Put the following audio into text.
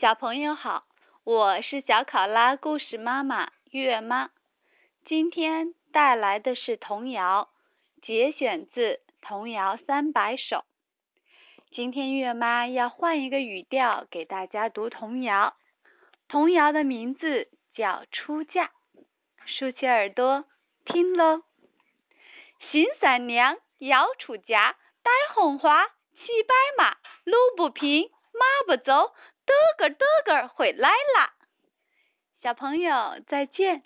小朋友好，我是小考拉故事妈妈月妈。今天带来的是童谣，节选自《童谣三百首》。今天月妈要换一个语调给大家读童谣。童谣的名字叫《出嫁》，竖起耳朵听喽。新伞娘要出家，戴红花，骑白马，路不平，马不走。多个多个回来啦！小朋友再见。